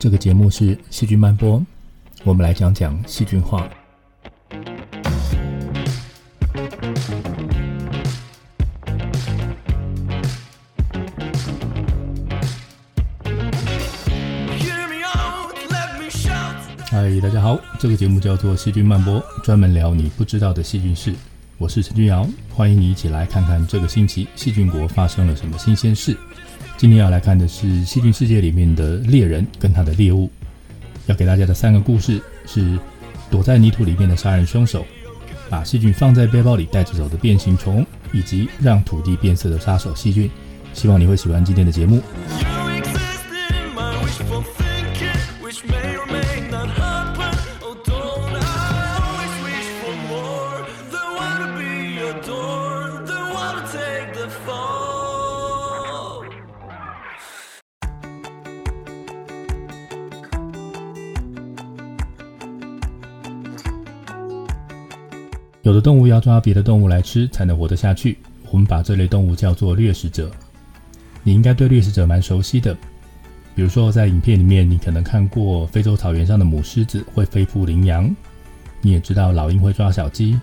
这个节目是细菌漫播，我们来讲讲细菌化。嗨，大家好，这个节目叫做细菌漫播，专门聊你不知道的细菌事。我是陈君瑶，欢迎你一起来看看这个星期细菌国发生了什么新鲜事。今天要来看的是细菌世界里面的猎人跟他的猎物。要给大家的三个故事是：躲在泥土里面的杀人凶手，把细菌放在背包里带着走的变形虫，以及让土地变色的杀手细菌。希望你会喜欢今天的节目。有的动物要抓别的动物来吃才能活得下去，我们把这类动物叫做掠食者。你应该对掠食者蛮熟悉的，比如说在影片里面，你可能看过非洲草原上的母狮子会飞扑羚羊，你也知道老鹰会抓小鸡，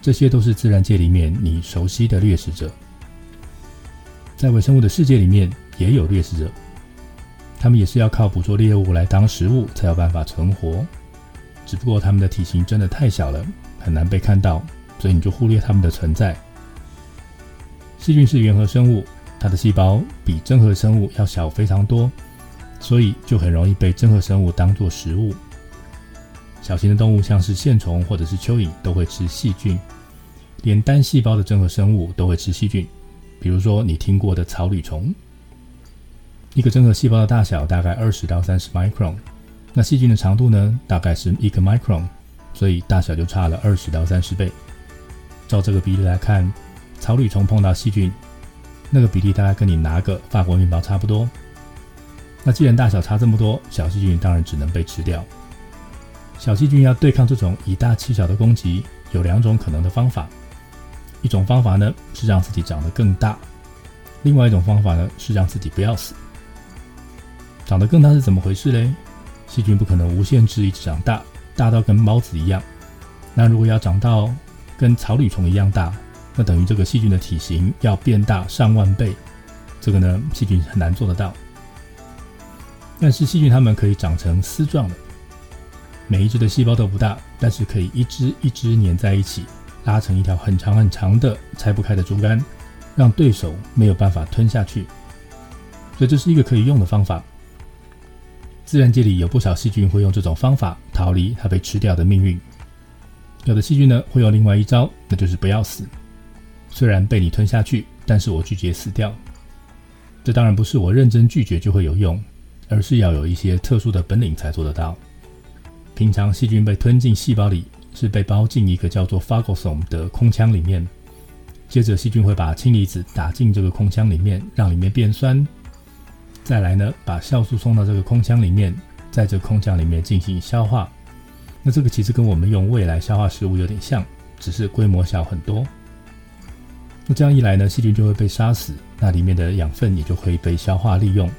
这些都是自然界里面你熟悉的掠食者。在微生物的世界里面也有掠食者，他们也是要靠捕捉猎物来当食物才有办法存活，只不过他们的体型真的太小了。很难被看到，所以你就忽略它们的存在。细菌是原核生物，它的细胞比真核生物要小非常多，所以就很容易被真核生物当作食物。小型的动物像是线虫或者是蚯蚓都会吃细菌，连单细胞的真核生物都会吃细菌。比如说你听过的草履虫，一个真核细胞的大小大概二十到三十 micron，那细菌的长度呢，大概是一个 micron。所以大小就差了二十到三十倍。照这个比例来看，草履虫碰到细菌，那个比例大概跟你拿个法国面包差不多。那既然大小差这么多，小细菌当然只能被吃掉。小细菌要对抗这种以大欺小的攻击，有两种可能的方法。一种方法呢是让自己长得更大，另外一种方法呢是让自己不要死。长得更大是怎么回事嘞？细菌不可能无限制一直长大。大到跟猫子一样，那如果要长到跟草履虫一样大，那等于这个细菌的体型要变大上万倍。这个呢，细菌很难做得到。但是细菌它们可以长成丝状的，每一只的细胞都不大，但是可以一只一只粘在一起，拉成一条很长很长的拆不开的竹竿，让对手没有办法吞下去。所以这是一个可以用的方法。自然界里有不少细菌会用这种方法逃离它被吃掉的命运。有的细菌呢会用另外一招，那就是不要死。虽然被你吞下去，但是我拒绝死掉。这当然不是我认真拒绝就会有用，而是要有一些特殊的本领才做得到。平常细菌被吞进细胞里，是被包进一个叫做 phagosome 的空腔里面，接着细菌会把氢离子打进这个空腔里面，让里面变酸。再来呢，把酵素送到这个空腔里面，在这个空腔里面进行消化。那这个其实跟我们用胃来消化食物有点像，只是规模小很多。那这样一来呢，细菌就会被杀死，那里面的养分也就可以被消化利用。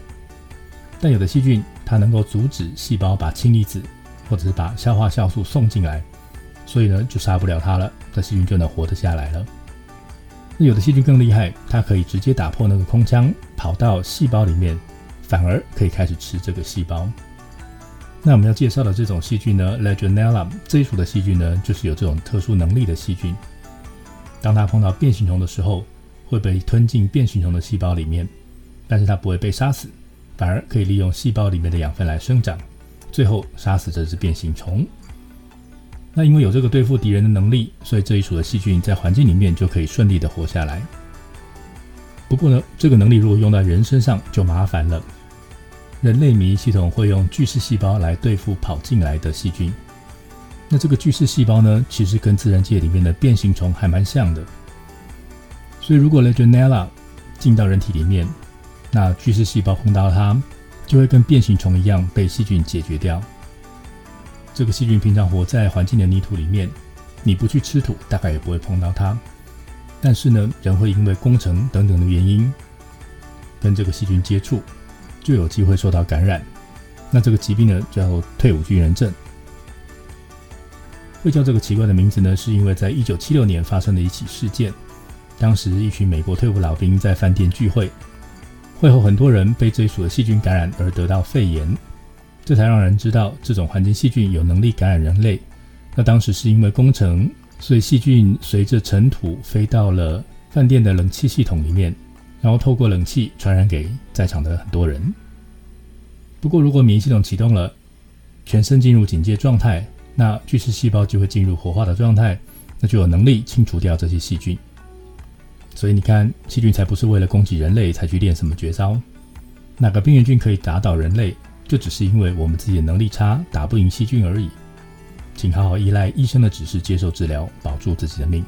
但有的细菌它能够阻止细胞把氢离子或者是把消化酵素送进来，所以呢就杀不了它了，这细菌就能活得下来了。那有的细菌更厉害，它可以直接打破那个空腔，跑到细胞里面。反而可以开始吃这个细胞。那我们要介绍的这种细菌呢，Legionella 这一属的细菌呢，就是有这种特殊能力的细菌。当它碰到变形虫的时候，会被吞进变形虫的细胞里面，但是它不会被杀死，反而可以利用细胞里面的养分来生长，最后杀死这只变形虫。那因为有这个对付敌人的能力，所以这一属的细菌在环境里面就可以顺利的活下来。不过呢，这个能力如果用在人身上就麻烦了。人类免疫系统会用巨噬细胞来对付跑进来的细菌。那这个巨噬细胞呢，其实跟自然界里面的变形虫还蛮像的。所以如果 Legionella 进到人体里面，那巨噬细胞碰到它，就会跟变形虫一样被细菌解决掉。这个细菌平常活在环境的泥土里面，你不去吃土，大概也不会碰到它。但是呢，人会因为工程等等的原因，跟这个细菌接触。就有机会受到感染，那这个疾病呢叫退伍军人症。会叫这个奇怪的名字呢，是因为在一九七六年发生的一起事件。当时一群美国退伍老兵在饭店聚会，会后很多人被这一属的细菌感染而得到肺炎，这才让人知道这种环境细菌有能力感染人类。那当时是因为工程，所以细菌随着尘土飞到了饭店的冷气系统里面。然后透过冷气传染给在场的很多人。不过，如果免疫系统启动了，全身进入警戒状态，那巨噬细胞就会进入活化的状态，那就有能力清除掉这些细菌。所以你看，细菌才不是为了攻击人类才去练什么绝招。哪个病原菌可以打倒人类，就只是因为我们自己的能力差，打不赢细菌而已。请好好依赖医生的指示接受治疗，保住自己的命。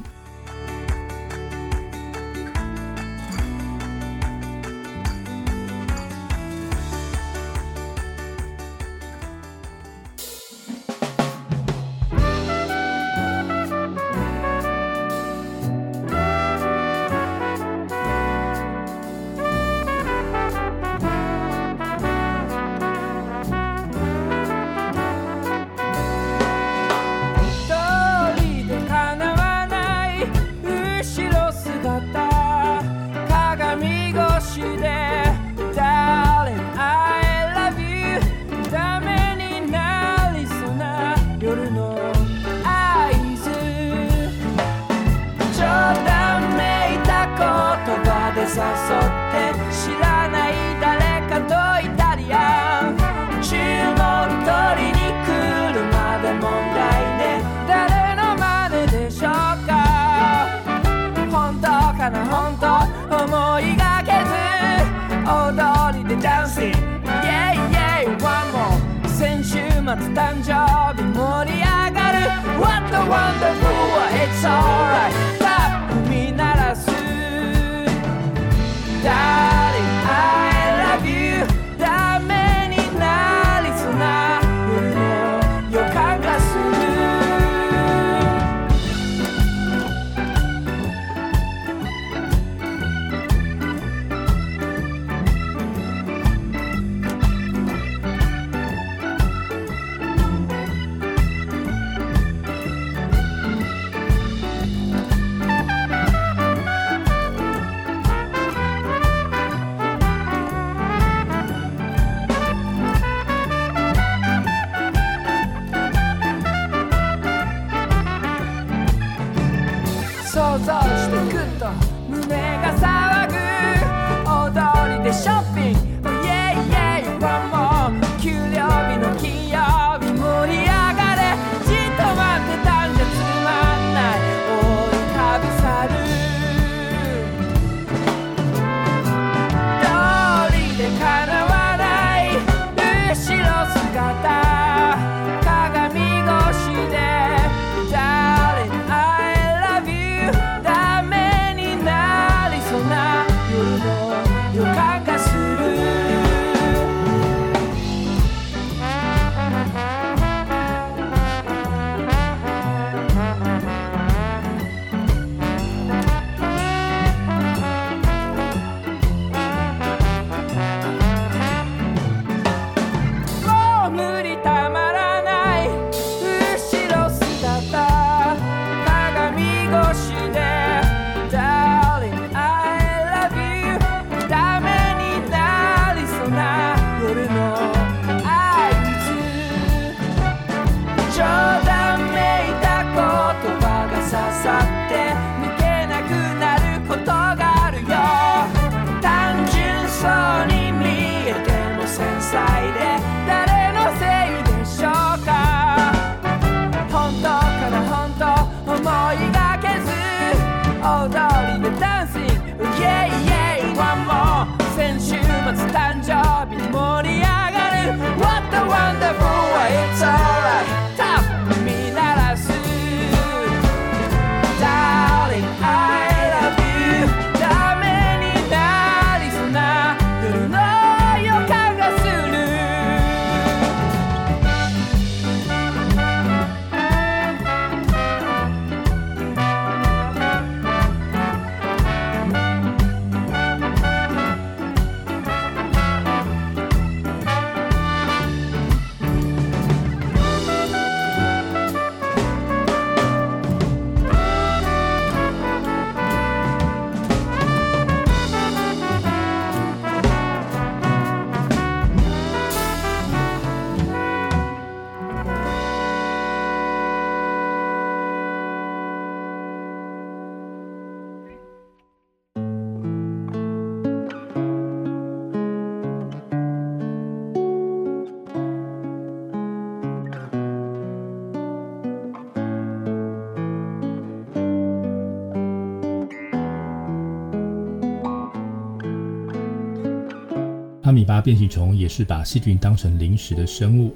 米巴变形虫也是把细菌当成零食的生物。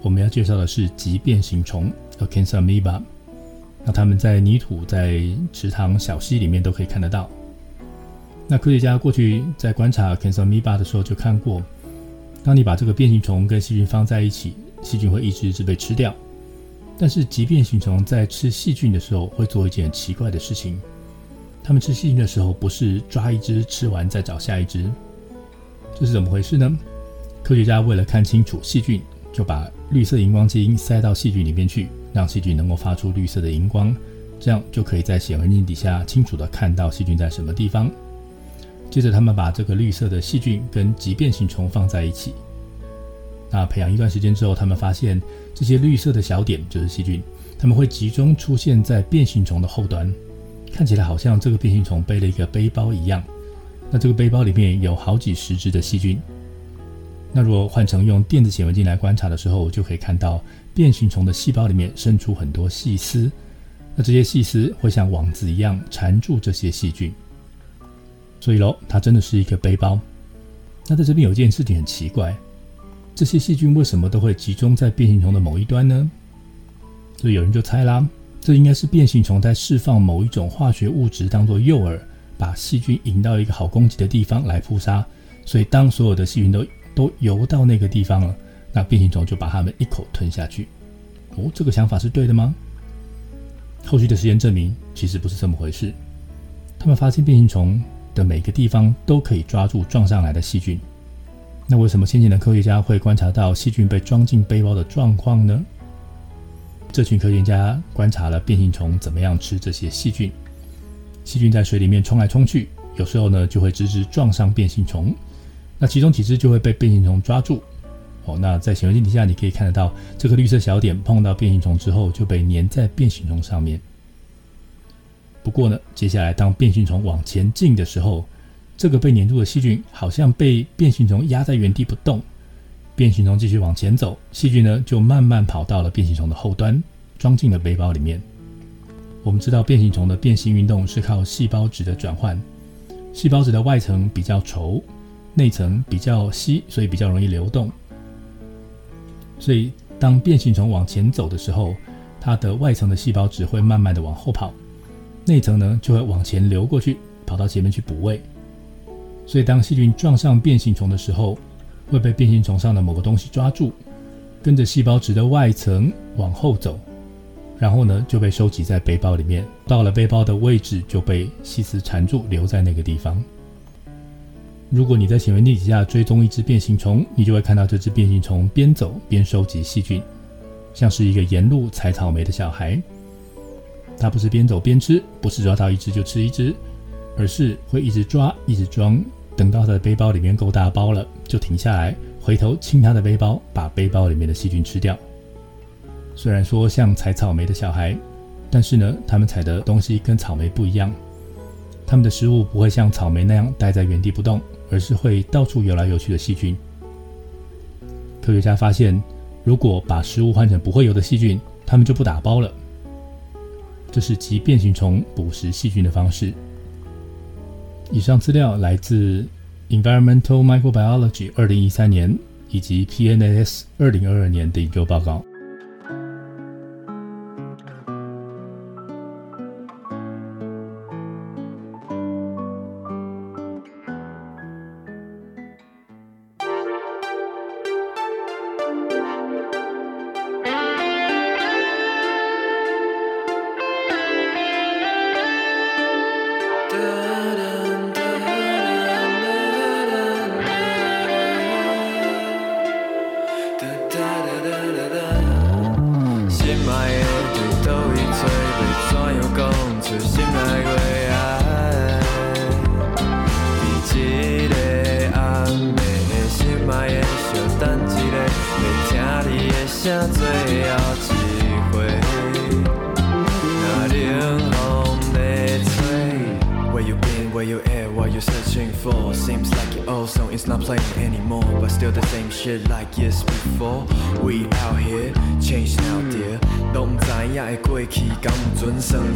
我们要介绍的是极变形虫 a c a n s a m e b a 那它们在泥土、在池塘、小溪里面都可以看得到。那科学家过去在观察 c a n s a m e b a 的时候就看过，当你把这个变形虫跟细菌放在一起，细菌会一只一只被吃掉。但是极变形虫在吃细菌的时候会做一件奇怪的事情，它们吃细菌的时候不是抓一只吃完再找下一只，这是怎么回事呢？科学家为了看清楚细菌，就把绿色荧光剂塞到细菌里面去，让细菌能够发出绿色的荧光，这样就可以在显微镜底下清楚的看到细菌在什么地方。接着他们把这个绿色的细菌跟极变形虫放在一起。那培养一段时间之后，他们发现这些绿色的小点就是细菌，它们会集中出现在变形虫的后端，看起来好像这个变形虫背了一个背包一样。那这个背包里面有好几十只的细菌。那如果换成用电子显微镜来观察的时候，就可以看到变形虫的细胞里面伸出很多细丝，那这些细丝会像网子一样缠住这些细菌。所以喽，它真的是一个背包。那在这边有一件事情很奇怪。这些细菌为什么都会集中在变形虫的某一端呢？所以有人就猜啦，这应该是变形虫在释放某一种化学物质当做诱饵，把细菌引到一个好攻击的地方来扑杀。所以当所有的细菌都都游到那个地方了，那变形虫就把它们一口吞下去。哦，这个想法是对的吗？后续的实验证明，其实不是这么回事。他们发现变形虫的每个地方都可以抓住撞上来的细菌。那为什么先前的科学家会观察到细菌被装进背包的状况呢？这群科学家观察了变形虫怎么样吃这些细菌。细菌在水里面冲来冲去，有时候呢就会直直撞上变形虫，那其中几只就会被变形虫抓住。哦，那在显微镜底下你可以看得到，这个绿色小点碰到变形虫之后就被粘在变形虫上面。不过呢，接下来当变形虫往前进的时候，这个被粘住的细菌好像被变形虫压在原地不动，变形虫继续往前走，细菌呢就慢慢跑到了变形虫的后端，装进了背包里面。我们知道变形虫的变形运动是靠细胞质的转换，细胞质的外层比较稠，内层比较稀，所以比较容易流动。所以当变形虫往前走的时候，它的外层的细胞质会慢慢的往后跑，内层呢就会往前流过去，跑到前面去补位。所以，当细菌撞上变形虫的时候，会被变形虫上的某个东西抓住，跟着细胞质的外层往后走，然后呢就被收集在背包里面。到了背包的位置，就被细丝缠住，留在那个地方。如果你在显微镜底下追踪一只变形虫，你就会看到这只变形虫边走边收集细菌，像是一个沿路采草莓的小孩。它不是边走边吃，不是抓到一只就吃一只，而是会一直抓，一直装。等到它的背包里面够大包了，就停下来，回头清它的背包，把背包里面的细菌吃掉。虽然说像采草莓的小孩，但是呢，他们采的东西跟草莓不一样。他们的食物不会像草莓那样待在原地不动，而是会到处游来游去的细菌。科学家发现，如果把食物换成不会游的细菌，他们就不打包了。这是极变形虫捕食细菌的方式。以上资料来自《Environmental Microbiology》二零一三年以及《PNAS》二零二二年的研究报告。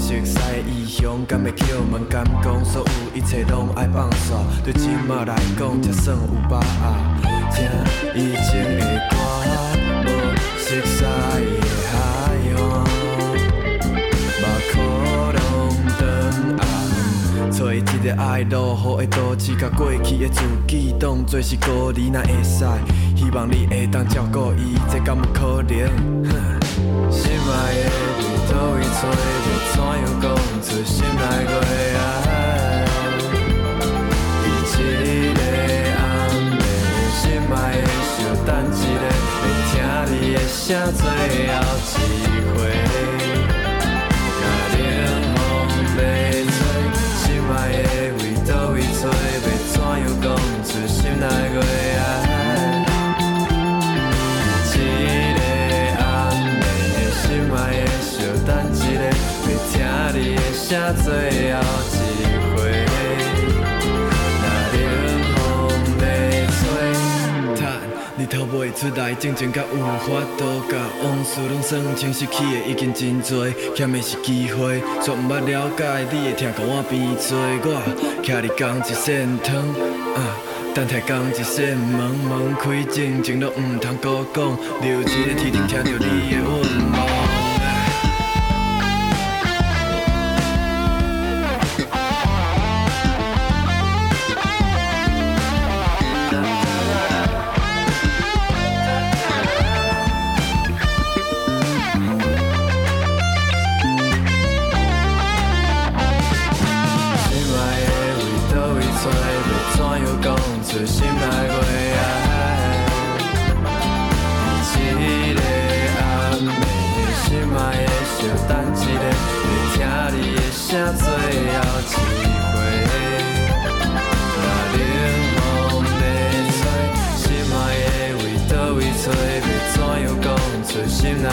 熟悉异乡？敢会叫门，敢讲所有一切拢爱放煞？对今仔来讲，才算有把握。听以前的歌，无熟悉的海岸，目眶拢长红。找一个爱落雨的都市，甲过去的自己当作是孤儿，若会使？希望你会当照顾伊，这敢有可能？心爱的你倒位找，要怎样讲出心内话啊？一个暗，心爱的小等一个会听你的声最后一回。你的声最后一回。若冷风要吹，叹日头未出来，静静甲有法度甲往事拢算清，失去的已经真多，欠的是机会。却毋捌了解你会疼，甲我变做我，徛伫同一线汤啊。等待同一扇门，门开静静都毋通搁讲，留一个天庭听着你的温柔。样讲出心内话啊？一个暗暝，心爱的小等一下，要听你的声最后一回。若冷风要吹，心爱的为倒位找，要怎样讲出心内话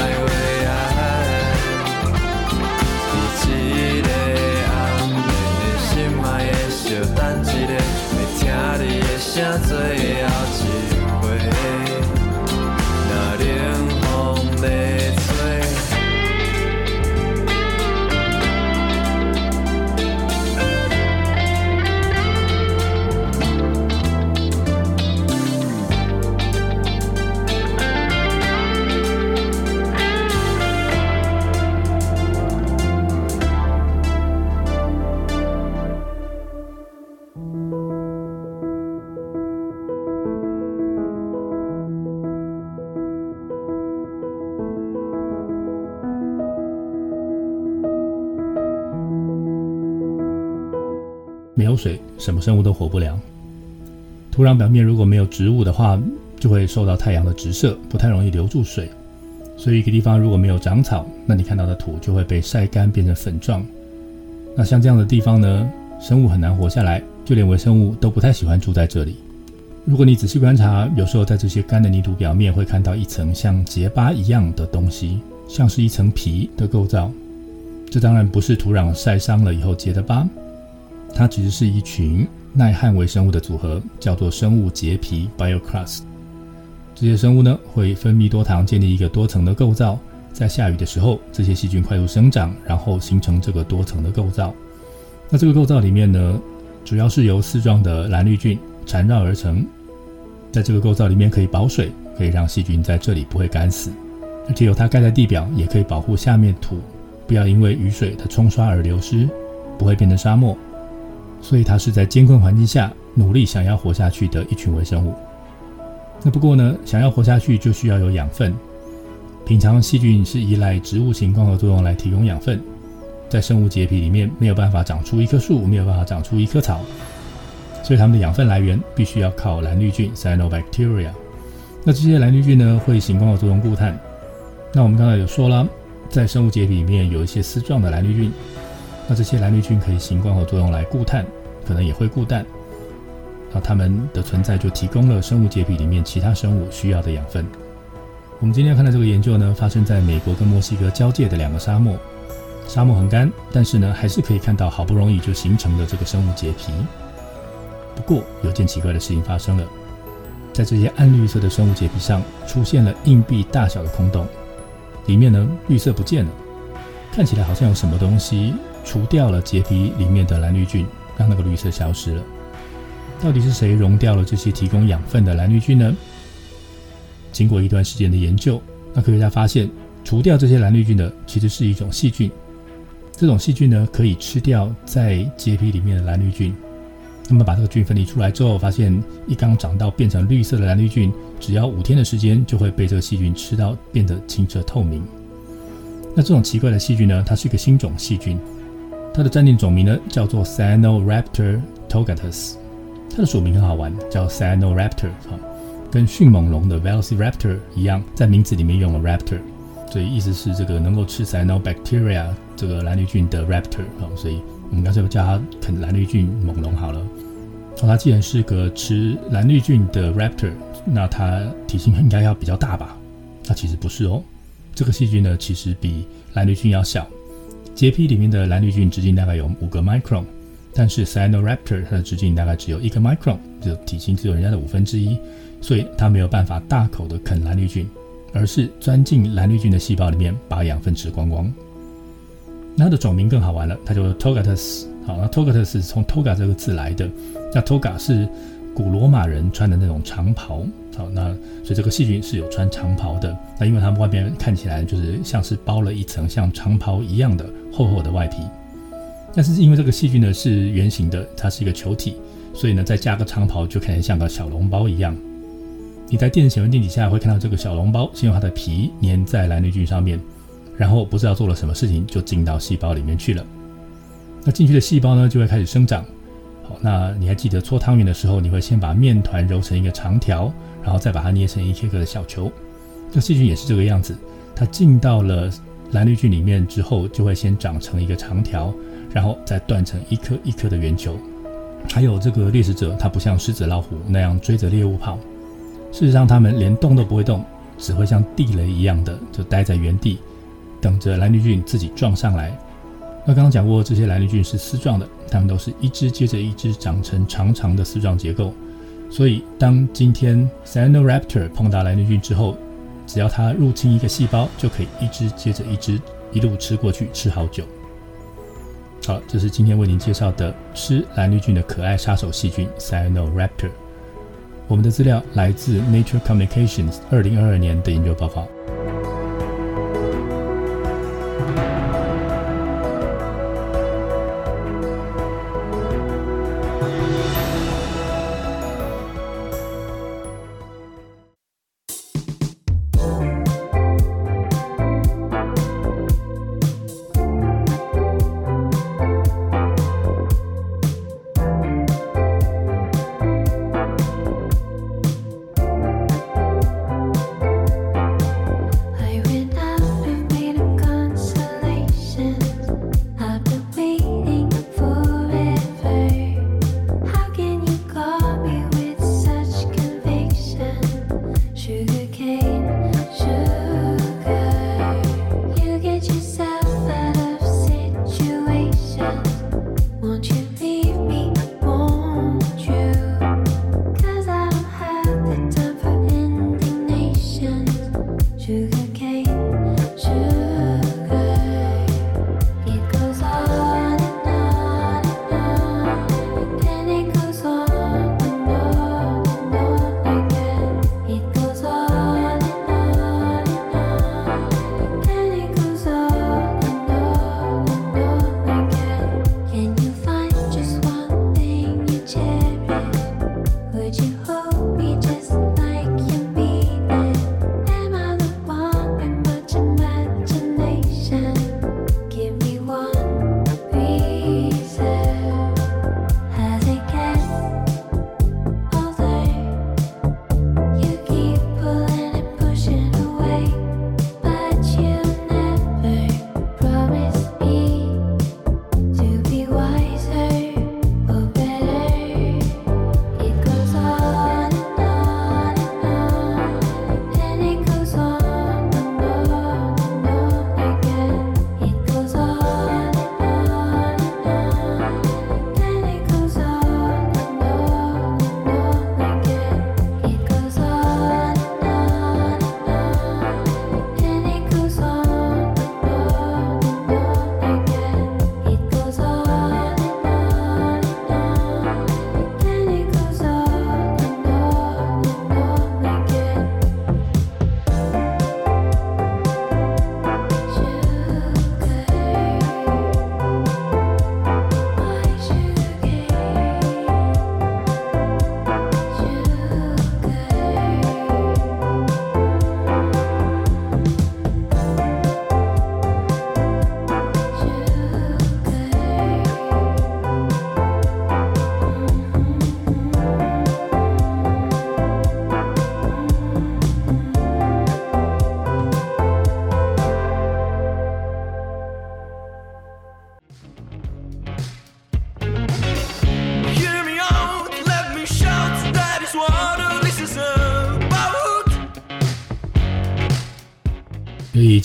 水，什么生物都活不了。土壤表面如果没有植物的话，就会受到太阳的直射，不太容易留住水。所以一个地方如果没有长草，那你看到的土就会被晒干变成粉状。那像这样的地方呢，生物很难活下来，就连微生物都不太喜欢住在这里。如果你仔细观察，有时候在这些干的泥土表面会看到一层像结疤一样的东西，像是一层皮的构造。这当然不是土壤晒伤了以后结的疤，它其实是一群耐旱微生物的组合，叫做生物结皮 （biocrust）。这些生物呢会分泌多糖，建立一个多层的构造。在下雨的时候，这些细菌快速生长，然后形成这个多层的构造。那这个构造里面呢，主要是由丝状的蓝绿菌缠绕而成。在这个构造里面可以保水，可以让细菌在这里不会干死，而且有它盖在地表，也可以保护下面土不要因为雨水的冲刷而流失，不会变成沙漠。所以它是在艰困环境下努力想要活下去的一群微生物。那不过呢，想要活下去就需要有养分。平常细菌是依赖植物型光合作用来提供养分，在生物结皮里面没有办法长出一棵树，没有办法长出一棵草，所以它们的养分来源必须要靠蓝绿菌 （cyanobacteria）。那这些蓝绿菌呢，会行光合作用固碳。那我们刚才有说了，在生物结皮里面有一些丝状的蓝绿菌，那这些蓝绿菌可以行光合作用来固碳，可能也会固氮。那它们的存在就提供了生物结皮里面其他生物需要的养分。我们今天要看的这个研究呢，发生在美国跟墨西哥交界的两个沙漠。沙漠很干，但是呢，还是可以看到好不容易就形成的这个生物结皮。不过有件奇怪的事情发生了，在这些暗绿色的生物结皮上出现了硬币大小的空洞，里面呢绿色不见了，看起来好像有什么东西除掉了结皮里面的蓝绿菌，让那个绿色消失了。到底是谁溶掉了这些提供养分的蓝绿菌呢？经过一段时间的研究，那科学家发现，除掉这些蓝绿菌的其实是一种细菌。这种细菌呢，可以吃掉在结皮里面的蓝绿菌。那么把这个菌分离出来之后，发现一刚长到变成绿色的蓝绿菌，只要五天的时间就会被这个细菌吃到，变得清澈透明。那这种奇怪的细菌呢，它是一个新种细菌，它的暂定种名呢叫做 Cyanoraptor togatus。它的属名很好玩，叫 Cyanoraptor，哈，跟迅猛龙的 Velociraptor 一样，在名字里面用了 raptor，所以意思是这个能够吃 Cyanobacteria 这个蓝绿菌的 raptor，啊，所以我们干脆叫它啃蓝绿菌猛龙好了。哦，它既然是个吃蓝绿菌的 raptor，那它体型应该要比较大吧？那其实不是哦，这个细菌呢，其实比蓝绿菌要小，结皮里面的蓝绿菌直径大概有五个 micron。但是 Cyanoraptor 它的直径大概只有一个 micron，就体型只有人家的五分之一，所以它没有办法大口的啃蓝绿菌，而是钻进蓝绿菌的细胞里面把养分吃光光。那它的种名更好玩了，它叫 Togatus。好，那 Togatus 从 Toga 这个字来的，那 Toga 是古罗马人穿的那种长袍。好，那所以这个细菌是有穿长袍的。那因为它们外面看起来就是像是包了一层像长袍一样的厚厚的外皮。但是因为这个细菌呢是圆形的，它是一个球体，所以呢再加个长袍就看起来像个小笼包一样。你在电子显微镜底下会看到这个小笼包，先用它的皮粘在蓝绿菌上面，然后不知道做了什么事情就进到细胞里面去了。那进去的细胞呢就会开始生长。好，那你还记得搓汤圆的时候，你会先把面团揉成一个长条，然后再把它捏成一颗颗的小球。这细菌也是这个样子，它进到了蓝绿菌里面之后，就会先长成一个长条。然后再断成一颗一颗的圆球。还有这个猎食者，它不像狮子、老虎那样追着猎物跑，事实上，它们连动都不会动，只会像地雷一样的就待在原地，等着蓝绿菌自己撞上来。那刚刚讲过，这些蓝绿菌是丝状的，它们都是一只接着一只长成长长的丝状结构。所以，当今天 Cyanoraptor 碰到蓝绿菌之后，只要它入侵一个细胞，就可以一只接着一只一路吃过去，吃好久。好，这是今天为您介绍的吃蓝绿菌的可爱杀手细菌 Cyanoraptor。我们的资料来自 Nature Communications 二零二二年的研究报告。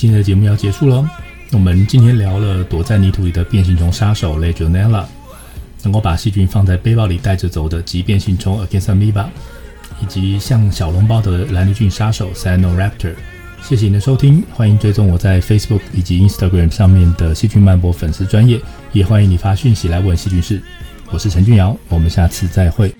今天的节目要结束喽。我们今天聊了躲在泥土里的变形虫杀手 Legionella，能够把细菌放在背包里带着走的极变形虫 a g a s a m i b a 以及像小笼包的蓝绿菌杀手 Cyanoraptor。谢谢你的收听，欢迎追踪我在 Facebook 以及 Instagram 上面的细菌漫播粉丝专业，也欢迎你发讯息来问细菌事。我是陈俊尧，我们下次再会。